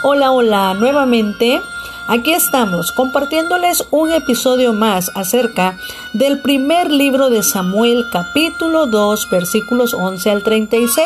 Hola, hola, nuevamente. Aquí estamos compartiéndoles un episodio más acerca del primer libro de Samuel capítulo 2 versículos 11 al 36,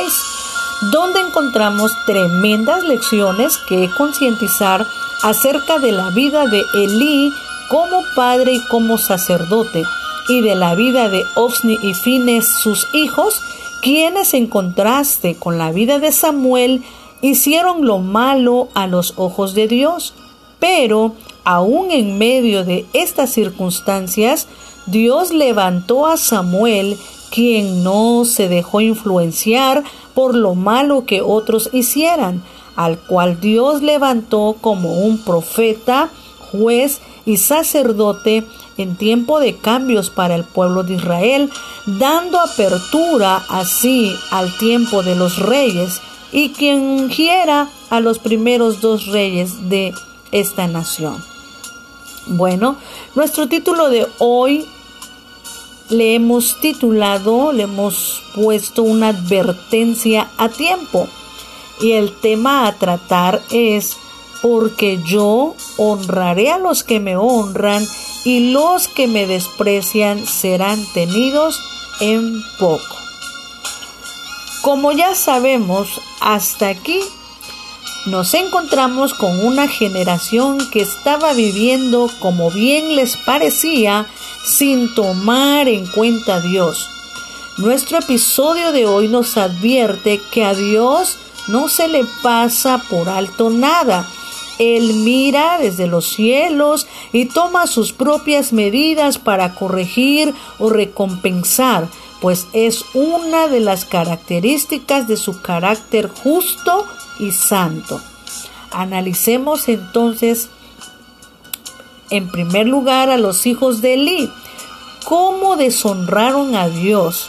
donde encontramos tremendas lecciones que concientizar acerca de la vida de Elí como padre y como sacerdote y de la vida de Osni y Fines sus hijos, quienes en contraste con la vida de Samuel hicieron lo malo a los ojos de Dios, pero aún en medio de estas circunstancias, Dios levantó a Samuel, quien no se dejó influenciar por lo malo que otros hicieran, al cual Dios levantó como un profeta, juez y sacerdote en tiempo de cambios para el pueblo de Israel, dando apertura así al tiempo de los reyes y quien ungiera a los primeros dos reyes de esta nación. Bueno, nuestro título de hoy le hemos titulado, le hemos puesto una advertencia a tiempo. Y el tema a tratar es porque yo honraré a los que me honran y los que me desprecian serán tenidos en poco. Como ya sabemos, hasta aquí nos encontramos con una generación que estaba viviendo como bien les parecía sin tomar en cuenta a Dios. Nuestro episodio de hoy nos advierte que a Dios no se le pasa por alto nada. Él mira desde los cielos y toma sus propias medidas para corregir o recompensar, pues es una de las características de su carácter justo y santo. Analicemos entonces en primer lugar a los hijos de Eli, cómo deshonraron a Dios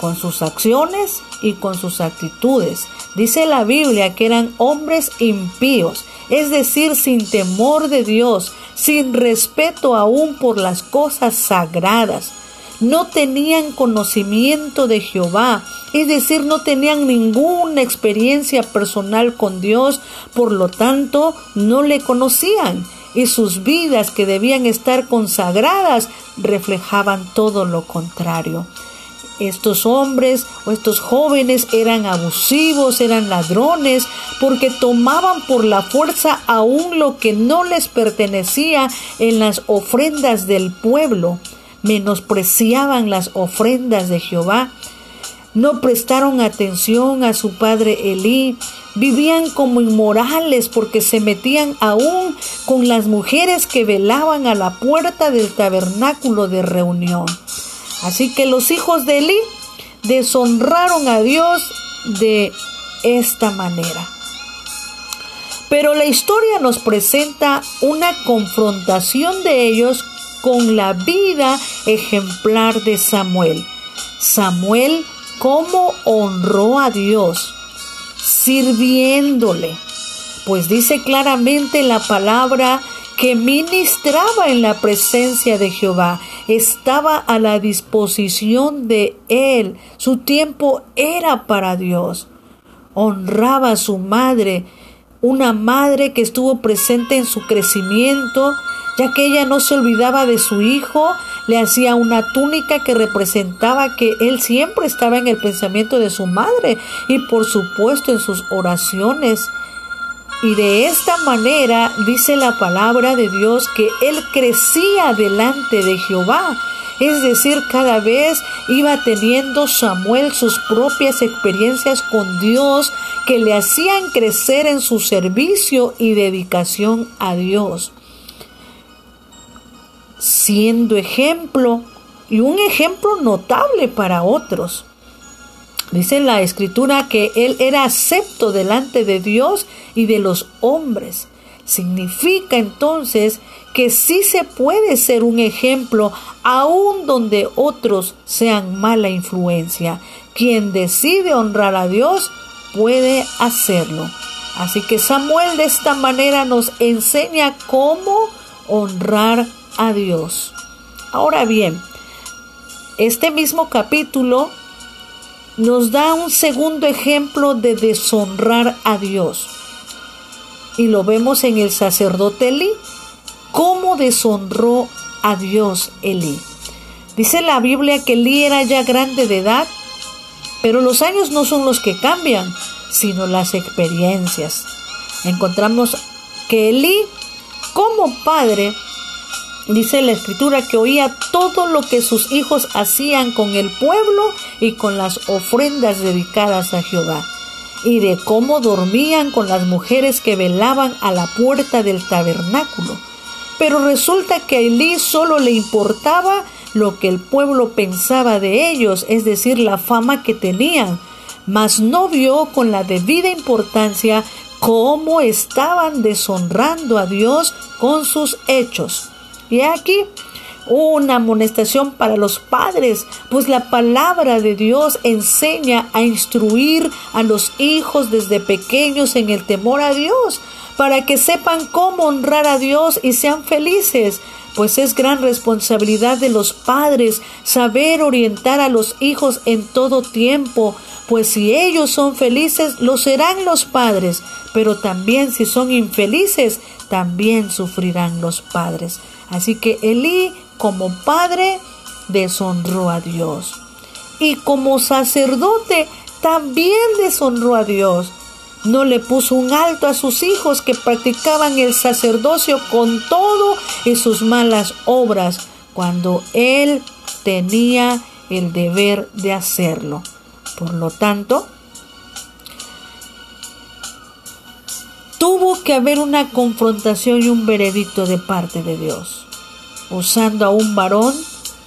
con sus acciones y con sus actitudes. Dice la Biblia que eran hombres impíos, es decir, sin temor de Dios, sin respeto aún por las cosas sagradas no tenían conocimiento de Jehová, es decir, no tenían ninguna experiencia personal con Dios, por lo tanto, no le conocían y sus vidas que debían estar consagradas reflejaban todo lo contrario. Estos hombres o estos jóvenes eran abusivos, eran ladrones, porque tomaban por la fuerza aún lo que no les pertenecía en las ofrendas del pueblo menospreciaban las ofrendas de Jehová, no prestaron atención a su padre Elí, vivían como inmorales porque se metían aún con las mujeres que velaban a la puerta del tabernáculo de reunión. Así que los hijos de Elí deshonraron a Dios de esta manera. Pero la historia nos presenta una confrontación de ellos con la vida ejemplar de Samuel. Samuel, ¿cómo honró a Dios? Sirviéndole. Pues dice claramente la palabra que ministraba en la presencia de Jehová, estaba a la disposición de él, su tiempo era para Dios. Honraba a su madre, una madre que estuvo presente en su crecimiento, ya que ella no se olvidaba de su hijo, le hacía una túnica que representaba que él siempre estaba en el pensamiento de su madre y por supuesto en sus oraciones. Y de esta manera dice la palabra de Dios que él crecía delante de Jehová. Es decir, cada vez iba teniendo Samuel sus propias experiencias con Dios que le hacían crecer en su servicio y dedicación a Dios siendo ejemplo y un ejemplo notable para otros. Dice la escritura que él era acepto delante de Dios y de los hombres. Significa entonces que sí se puede ser un ejemplo aun donde otros sean mala influencia. Quien decide honrar a Dios puede hacerlo. Así que Samuel de esta manera nos enseña cómo honrar a Dios. Ahora bien, este mismo capítulo nos da un segundo ejemplo de deshonrar a Dios. Y lo vemos en el sacerdote Elí, cómo deshonró a Dios Elí. Dice la Biblia que Elí era ya grande de edad, pero los años no son los que cambian, sino las experiencias. Encontramos que Elí, como padre, dice la escritura que oía todo lo que sus hijos hacían con el pueblo y con las ofrendas dedicadas a Jehová, y de cómo dormían con las mujeres que velaban a la puerta del tabernáculo. Pero resulta que a Elí solo le importaba lo que el pueblo pensaba de ellos, es decir, la fama que tenían, mas no vio con la debida importancia cómo estaban deshonrando a Dios con sus hechos. Y aquí una amonestación para los padres, pues la palabra de Dios enseña a instruir a los hijos desde pequeños en el temor a Dios, para que sepan cómo honrar a Dios y sean felices pues es gran responsabilidad de los padres saber orientar a los hijos en todo tiempo, pues si ellos son felices, lo serán los padres, pero también si son infelices, también sufrirán los padres. Así que Elí, como padre, deshonró a Dios. Y como sacerdote, también deshonró a Dios no le puso un alto a sus hijos que practicaban el sacerdocio con todo y sus malas obras, cuando él tenía el deber de hacerlo. Por lo tanto, tuvo que haber una confrontación y un veredicto de parte de Dios, usando a un varón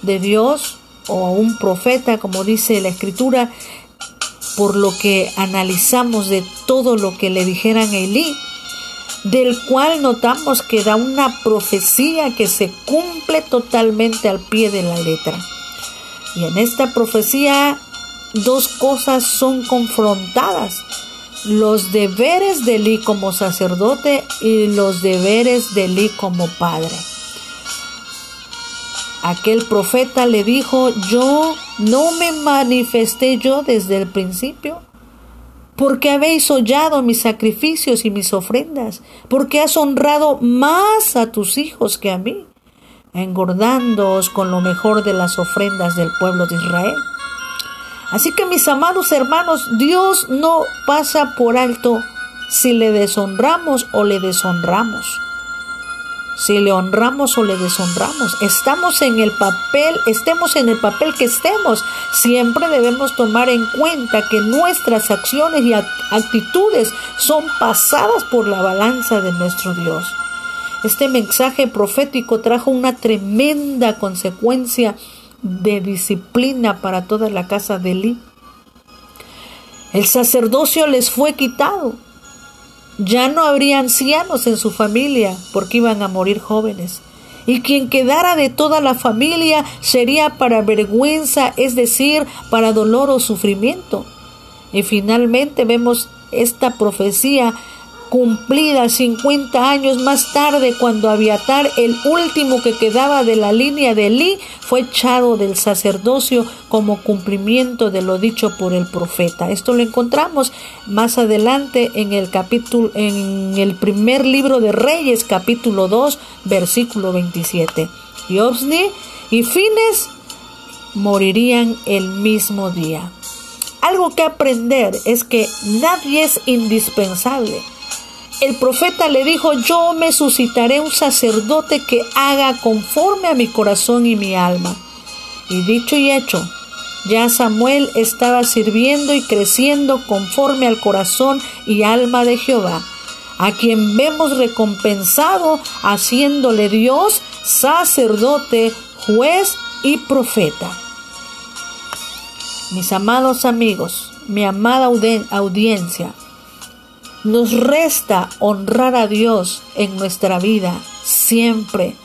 de Dios o a un profeta, como dice la escritura, por lo que analizamos de todo lo que le dijeran a Elí, del cual notamos que da una profecía que se cumple totalmente al pie de la letra. Y en esta profecía dos cosas son confrontadas, los deberes de Elí como sacerdote y los deberes de Elí como padre. Aquel profeta le dijo, yo no me manifesté yo desde el principio, porque habéis hollado mis sacrificios y mis ofrendas, porque has honrado más a tus hijos que a mí, engordándoos con lo mejor de las ofrendas del pueblo de Israel. Así que mis amados hermanos, Dios no pasa por alto si le deshonramos o le deshonramos si le honramos o le deshonramos. Estamos en el papel, estemos en el papel que estemos, siempre debemos tomar en cuenta que nuestras acciones y actitudes son pasadas por la balanza de nuestro Dios. Este mensaje profético trajo una tremenda consecuencia de disciplina para toda la casa de Eli. El sacerdocio les fue quitado ya no habría ancianos en su familia porque iban a morir jóvenes. Y quien quedara de toda la familia sería para vergüenza, es decir, para dolor o sufrimiento. Y finalmente vemos esta profecía cumplida 50 años más tarde cuando Abiatar, el último que quedaba de la línea de Elí, fue echado del sacerdocio como cumplimiento de lo dicho por el profeta. Esto lo encontramos más adelante en el capítulo en el primer libro de Reyes, capítulo 2, versículo 27. Y Obsni y Fines morirían el mismo día. Algo que aprender es que nadie es indispensable el profeta le dijo, yo me suscitaré un sacerdote que haga conforme a mi corazón y mi alma. Y dicho y hecho, ya Samuel estaba sirviendo y creciendo conforme al corazón y alma de Jehová, a quien vemos recompensado haciéndole Dios sacerdote, juez y profeta. Mis amados amigos, mi amada audiencia, nos resta honrar a Dios en nuestra vida siempre,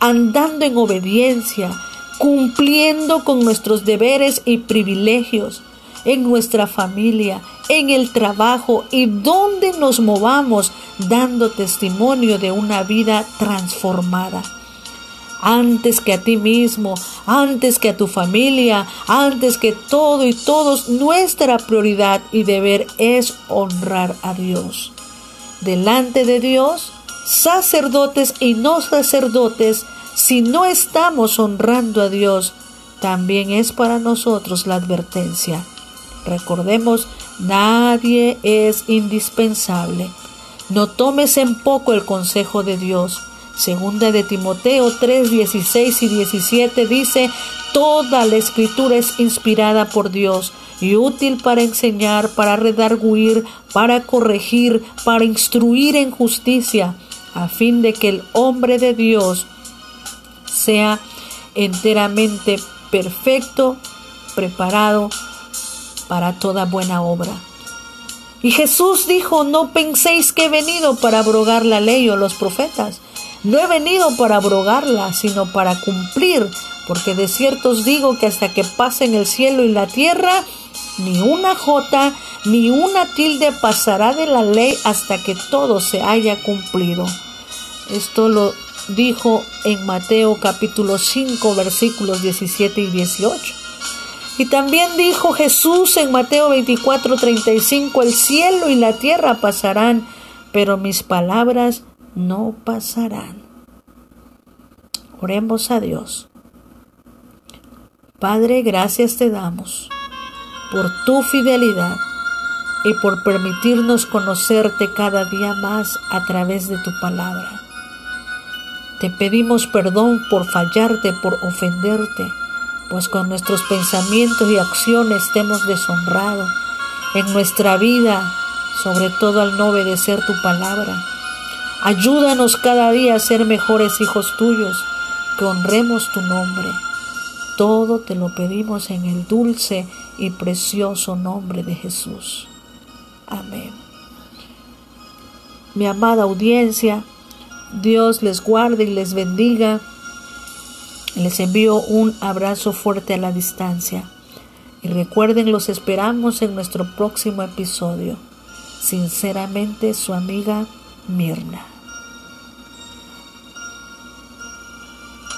andando en obediencia, cumpliendo con nuestros deberes y privilegios en nuestra familia, en el trabajo y donde nos movamos, dando testimonio de una vida transformada antes que a ti mismo, antes que a tu familia, antes que todo y todos, nuestra prioridad y deber es honrar a Dios. delante de Dios, sacerdotes y no sacerdotes, si no estamos honrando a Dios, también es para nosotros la advertencia. Recordemos, nadie es indispensable. No tomes en poco el consejo de Dios. Segunda de Timoteo 3, 16 y 17 dice, Toda la escritura es inspirada por Dios y útil para enseñar, para redarguir, para corregir, para instruir en justicia, a fin de que el hombre de Dios sea enteramente perfecto, preparado para toda buena obra. Y Jesús dijo, no penséis que he venido para abrogar la ley o los profetas. No he venido para abrogarla, sino para cumplir, porque de cierto os digo que hasta que pasen el cielo y la tierra, ni una jota ni una tilde pasará de la ley hasta que todo se haya cumplido. Esto lo dijo en Mateo capítulo 5 versículos 17 y 18. Y también dijo Jesús en Mateo 24, 35, el cielo y la tierra pasarán, pero mis palabras no pasarán. Oremos a Dios. Padre, gracias te damos por tu fidelidad y por permitirnos conocerte cada día más a través de tu palabra. Te pedimos perdón por fallarte, por ofenderte pues con nuestros pensamientos y acciones te hemos deshonrado en nuestra vida, sobre todo al no obedecer tu palabra. Ayúdanos cada día a ser mejores hijos tuyos, que honremos tu nombre. Todo te lo pedimos en el dulce y precioso nombre de Jesús. Amén. Mi amada audiencia, Dios les guarde y les bendiga. Les envío un abrazo fuerte a la distancia. Y recuerden, los esperamos en nuestro próximo episodio. Sinceramente, su amiga Mirna.